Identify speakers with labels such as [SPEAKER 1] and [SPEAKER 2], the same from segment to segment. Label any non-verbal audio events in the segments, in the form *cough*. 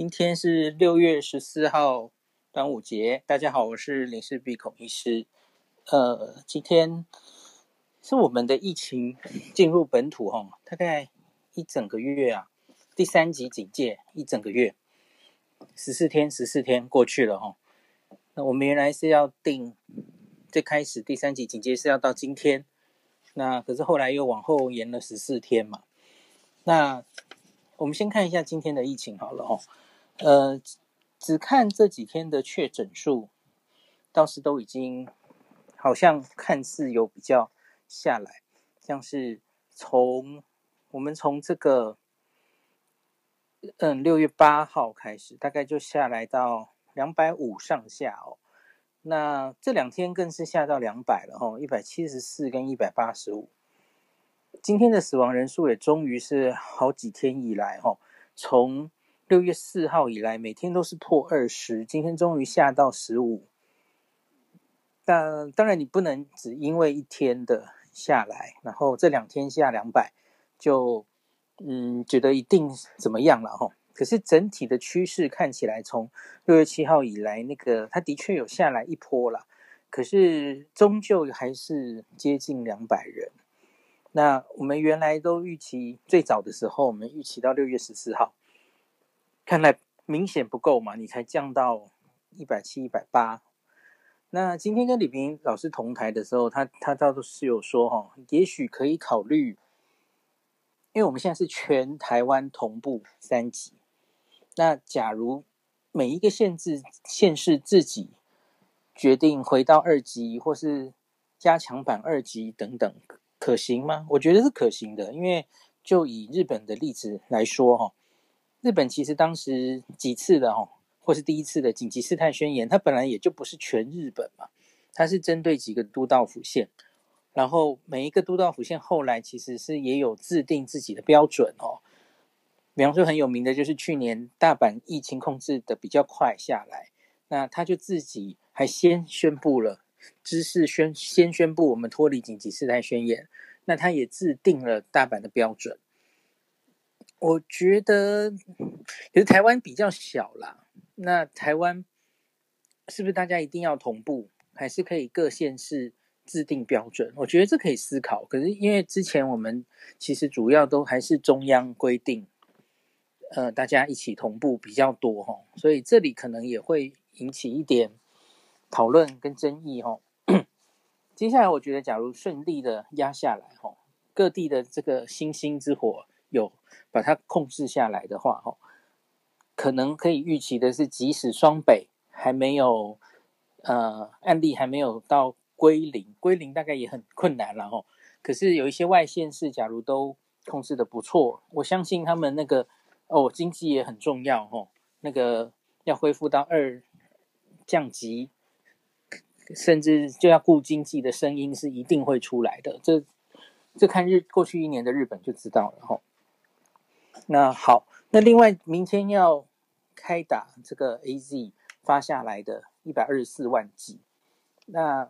[SPEAKER 1] 今天是六月十四号，端午节。大家好，我是林氏鼻孔医师。呃，今天是我们的疫情进入本土哈，大概一整个月啊，第三级警戒一整个月，十四天，十四天过去了哈。那我们原来是要定最开始第三级警戒是要到今天，那可是后来又往后延了十四天嘛。那我们先看一下今天的疫情好了哦。呃，只看这几天的确诊数，倒是都已经好像看似有比较下来，像是从我们从这个嗯六月八号开始，大概就下来到两百五上下哦。那这两天更是下到两百了哦，一百七十四跟一百八十五。今天的死亡人数也终于是好几天以来哦，从六月四号以来，每天都是破二十，今天终于下到十五。但当然，你不能只因为一天的下来，然后这两天下两百，就嗯觉得一定怎么样了哈。可是整体的趋势看起来，从六月七号以来，那个它的确有下来一波了，可是终究还是接近两百人。那我们原来都预期最早的时候，我们预期到六月十四号。看来明显不够嘛，你才降到一百七、一百八。那今天跟李平老师同台的时候，他他倒是有说哈，也许可以考虑，因为我们现在是全台湾同步三级。那假如每一个县市县市自己决定回到二级，或是加强版二级等等，可行吗？我觉得是可行的，因为就以日本的例子来说哈。日本其实当时几次的哦，或是第一次的紧急事态宣言，它本来也就不是全日本嘛，它是针对几个都道府县，然后每一个都道府县后来其实是也有制定自己的标准哦。比方说很有名的就是去年大阪疫情控制的比较快下来，那他就自己还先宣布了，知事宣先宣布我们脱离紧急事态宣言，那他也制定了大阪的标准。我觉得，其实台湾比较小啦。那台湾是不是大家一定要同步，还是可以各县市制定标准？我觉得这可以思考。可是因为之前我们其实主要都还是中央规定，呃，大家一起同步比较多哈，所以这里可能也会引起一点讨论跟争议哈。*coughs* 接下来我觉得，假如顺利的压下来哈，各地的这个星星之火。有把它控制下来的话，哦，可能可以预期的是，即使双北还没有呃案例还没有到归零，归零大概也很困难了哦。可是有一些外县市，假如都控制得不错，我相信他们那个哦经济也很重要哦，那个要恢复到二降级，甚至就要顾经济的声音是一定会出来的。这这看日过去一年的日本就知道了哦。那好，那另外明天要开打这个 AZ 发下来的一百二十四万剂，那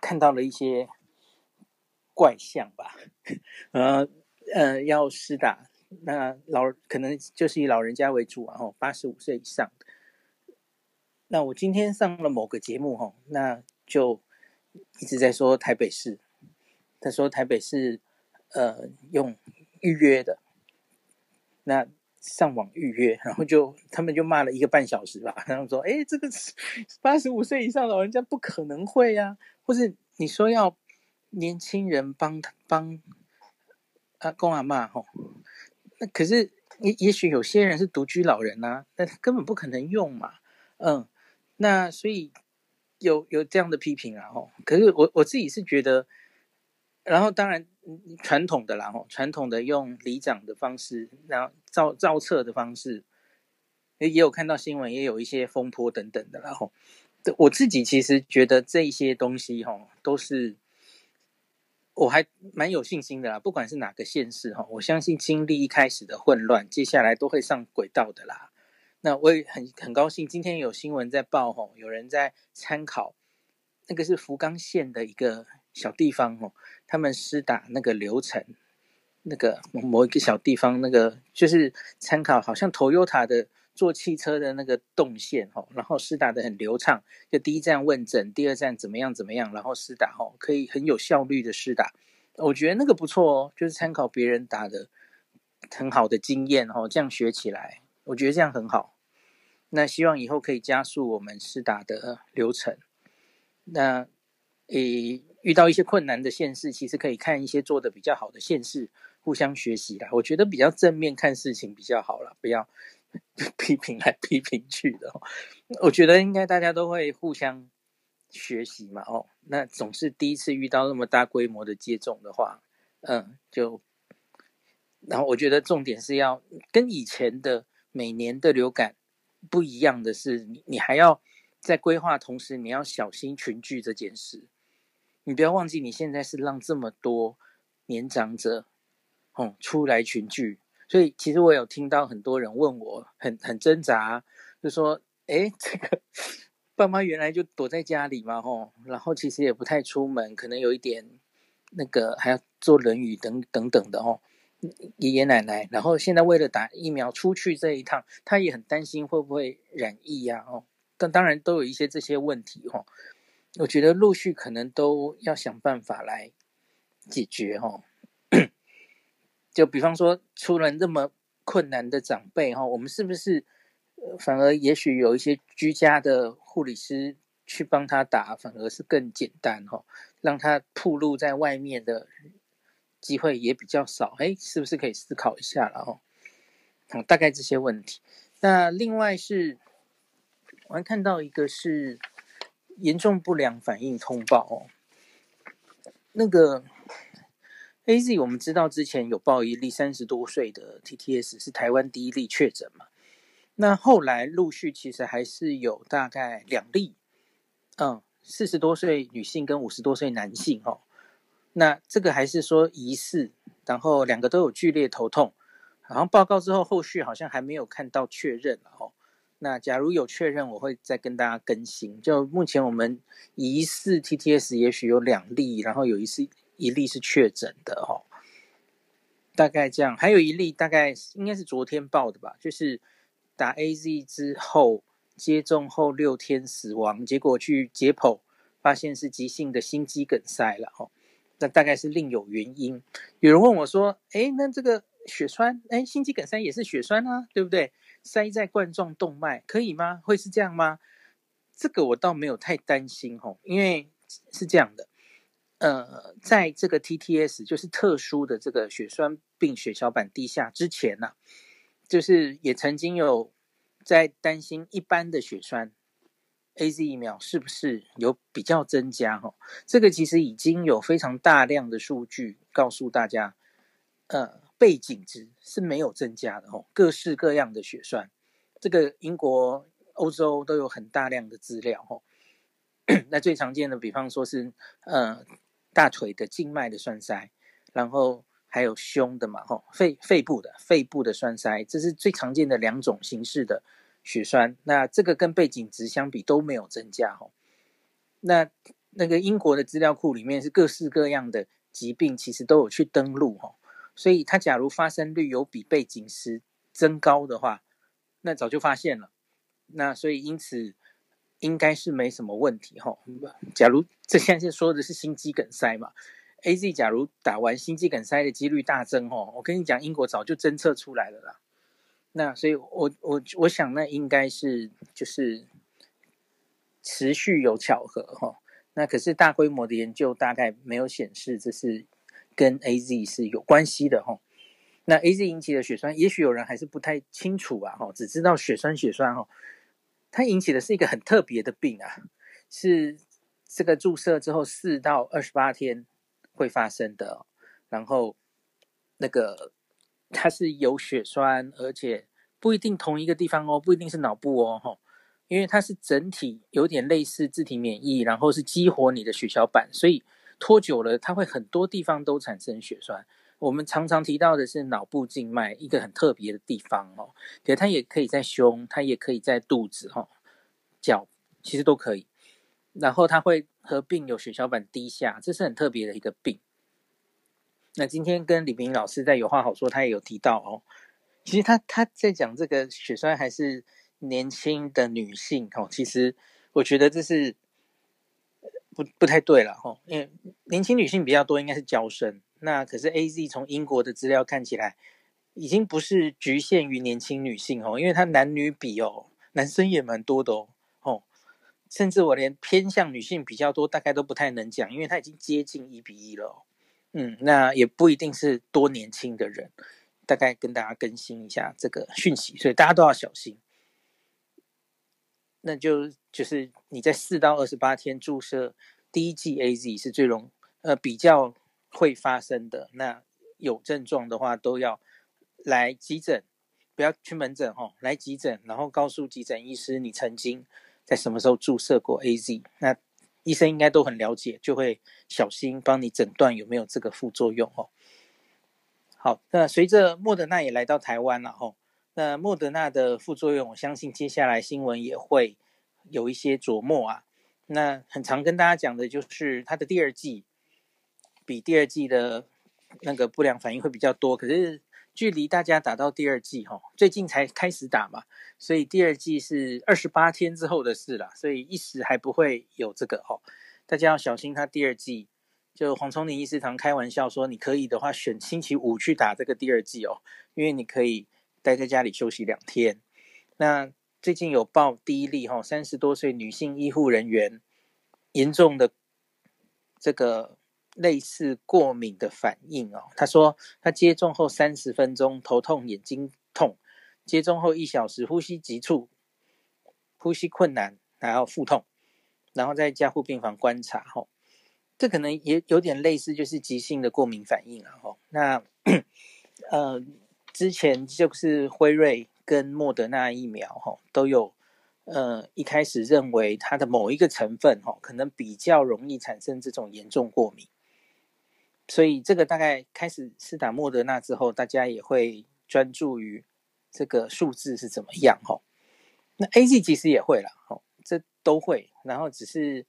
[SPEAKER 1] 看到了一些怪象吧？*laughs* 呃呃，要施打，那老可能就是以老人家为主啊，哦，八十五岁以上的。那我今天上了某个节目，吼，那就一直在说台北市，他说台北市呃用预约的。那上网预约，然后就他们就骂了一个半小时吧，然后说：“哎，这个八十五岁以上老人家不可能会呀，或是你说要年轻人帮他帮阿公阿嬷吼，那可是也也许有些人是独居老人呐、啊，那根本不可能用嘛，嗯，那所以有有这样的批评啊，吼，可是我我自己是觉得，然后当然。”传统的啦，吼，传统的用里长的方式，然后造造册的方式，也有看到新闻，也有一些风波等等的，然后我自己其实觉得这些东西，吼，都是我还蛮有信心的啦。不管是哪个县市，哈，我相信经历一开始的混乱，接下来都会上轨道的啦。那我也很很高兴，今天有新闻在报，吼，有人在参考，那个是福冈县的一个。小地方哦，他们施打那个流程，那个某一个小地方，那个就是参考，好像 Toyota 的坐汽车的那个动线哦，然后施打的很流畅，就第一站问诊，第二站怎么样怎么样，然后施打哦，可以很有效率的施打，我觉得那个不错哦，就是参考别人打的很好的经验哦，这样学起来，我觉得这样很好。那希望以后可以加速我们施打的流程。那诶，遇到一些困难的县市，其实可以看一些做的比较好的县市，互相学习啦。我觉得比较正面看事情比较好啦，不要 *laughs* 批评来批评去的。我觉得应该大家都会互相学习嘛。哦，那总是第一次遇到那么大规模的接种的话，嗯，就然后我觉得重点是要跟以前的每年的流感。不一样的是，你你还要在规划同时，你要小心群聚这件事。你不要忘记，你现在是让这么多年长者，哦，出来群聚。所以，其实我有听到很多人问我，很很挣扎，就说：“诶，这个爸妈原来就躲在家里嘛，吼，然后其实也不太出门，可能有一点那个还要做人语等等等的，哦。”爷爷奶奶，然后现在为了打疫苗出去这一趟，他也很担心会不会染疫呀？哦，但当然都有一些这些问题哦。我觉得陆续可能都要想办法来解决哦。*clears throat* 就比方说，出了那么困难的长辈哈，我们是不是反而也许有一些居家的护理师去帮他打，反而是更简单哈，让他暴露在外面的。机会也比较少，哎，是不是可以思考一下了哦？好，大概这些问题。那另外是，我还看到一个是严重不良反应通报哦。那个 AZ 我们知道之前有报一例三十多岁的 TTS 是台湾第一例确诊嘛？那后来陆续其实还是有大概两例，嗯，四十多岁女性跟五十多岁男性哦。那这个还是说疑似，然后两个都有剧烈头痛，然后报告之后，后续好像还没有看到确认哦。那假如有确认，我会再跟大家更新。就目前我们疑似 TTS 也许有两例，然后有一次一例是确诊的哦，大概这样。还有一例大概应该是昨天报的吧，就是打 AZ 之后接种后六天死亡，结果去解剖发现是急性的心肌梗塞了哦。那大概是另有原因。有人问我说：“诶，那这个血栓，诶，心肌梗塞也是血栓啊，对不对？塞在冠状动脉可以吗？会是这样吗？”这个我倒没有太担心吼，因为是这样的，呃，在这个 TTS 就是特殊的这个血栓病血小板低下之前呢、就是也曾经有在担心一般的血栓。AZ 疫苗是不是有比较增加？哈，这个其实已经有非常大量的数据告诉大家，呃，背景值是没有增加的。哦，各式各样的血栓，这个英国、欧洲都有很大量的资料。哈，*coughs* 那最常见的，比方说是呃大腿的静脉的栓塞，然后还有胸的嘛，哈，肺肺部的肺部的栓塞，这是最常见的两种形式的。血栓，那这个跟背景值相比都没有增加哦。那那个英国的资料库里面是各式各样的疾病，其实都有去登录哦。所以它假如发生率有比背景时增高的话，那早就发现了。那所以因此应该是没什么问题哈。假如这现在是说的是心肌梗塞嘛，AZ 假如打完心肌梗塞的几率大增哦，我跟你讲，英国早就侦测出来了啦。那所以我，我我我想，那应该是就是持续有巧合哈。那可是大规模的研究大概没有显示这是跟 AZ 是有关系的哈。那 AZ 引起的血栓，也许有人还是不太清楚啊哈，只知道血栓血栓哈，它引起的是一个很特别的病啊，是这个注射之后四到二十八天会发生的，然后那个。它是有血栓，而且不一定同一个地方哦，不一定是脑部哦，吼，因为它是整体有点类似自体免疫，然后是激活你的血小板，所以拖久了，它会很多地方都产生血栓。我们常常提到的是脑部静脉一个很特别的地方哦，可它也可以在胸，它也可以在肚子，哈，脚其实都可以。然后它会合并有血小板低下，这是很特别的一个病。那今天跟李明老师在有话好说，他也有提到哦，其实他他在讲这个血栓还是年轻的女性哦，其实我觉得这是不不太对了哈，因为年轻女性比较多，应该是娇生。那可是 AZ 从英国的资料看起来，已经不是局限于年轻女性哦，因为它男女比哦，男生也蛮多的哦。哦甚至我连偏向女性比较多，大概都不太能讲，因为它已经接近一比一了哦。嗯，那也不一定是多年轻的人，大概跟大家更新一下这个讯息，所以大家都要小心。那就就是你在四到二十八天注射第一剂 AZ 是最容呃比较会发生的。那有症状的话都要来急诊，不要去门诊哦，来急诊，然后告诉急诊医师你曾经。在什么时候注射过 AZ？那医生应该都很了解，就会小心帮你诊断有没有这个副作用哦。好，那随着莫德纳也来到台湾了吼，那莫德纳的副作用，我相信接下来新闻也会有一些琢磨啊。那很常跟大家讲的就是它的第二剂比第二剂的那个不良反应会比较多，可是。距离大家打到第二剂，哈，最近才开始打嘛，所以第二剂是二十八天之后的事了，所以一时还不会有这个，哦，大家要小心。他第二剂，就黄瑽宁医师常开玩笑说，你可以的话选星期五去打这个第二剂哦，因为你可以待在家里休息两天。那最近有报第一例，哈，三十多岁女性医护人员严重的这个。类似过敏的反应哦，他说他接种后三十分钟头痛、眼睛痛，接种后一小时呼吸急促、呼吸困难，然后腹痛，然后在加护病房观察吼，这可能也有点类似，就是急性的过敏反应啊哈。那 *coughs* 呃之前就是辉瑞跟莫德纳疫苗吼都有呃一开始认为它的某一个成分吼可能比较容易产生这种严重过敏。所以这个大概开始施打莫德纳之后，大家也会专注于这个数字是怎么样哈。那 AZ 其实也会了哈，这都会。然后只是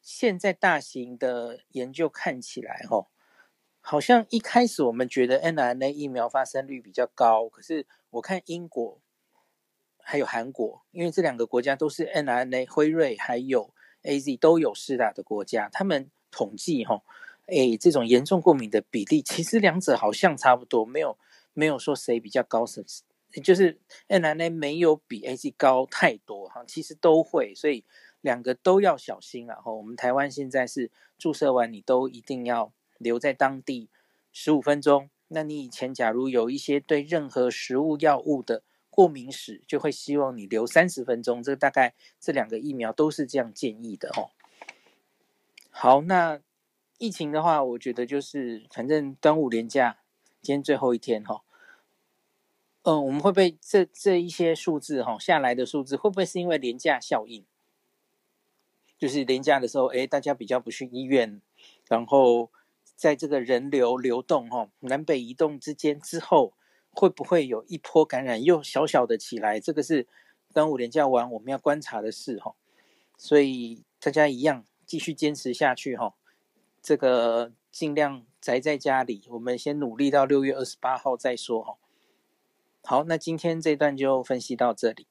[SPEAKER 1] 现在大型的研究看起来哈，好像一开始我们觉得 mRNA 疫苗发生率比较高，可是我看英国还有韩国，因为这两个国家都是 mRNA 辉瑞还有 AZ 都有施打的国家，他们统计哈。哎，这种严重过敏的比例，其实两者好像差不多，没有没有说谁比较高，是就是 mRNA 没有比 AZ 高太多哈，其实都会，所以两个都要小心啊。哈，我们台湾现在是注射完你都一定要留在当地十五分钟。那你以前假如有一些对任何食物药物的过敏史，就会希望你留三十分钟。这大概这两个疫苗都是这样建议的哦。好，那。疫情的话，我觉得就是反正端午连假今天最后一天哈，嗯，我们会不会这这一些数字哈下来的数字会不会是因为连假效应？就是连假的时候，哎，大家比较不去医院，然后在这个人流流动哈南北移动之间之后，会不会有一波感染又小小的起来？这个是端午连假完我们要观察的事哈，所以大家一样继续坚持下去哈。这个尽量宅在家里，我们先努力到六月二十八号再说哈。好，那今天这段就分析到这里。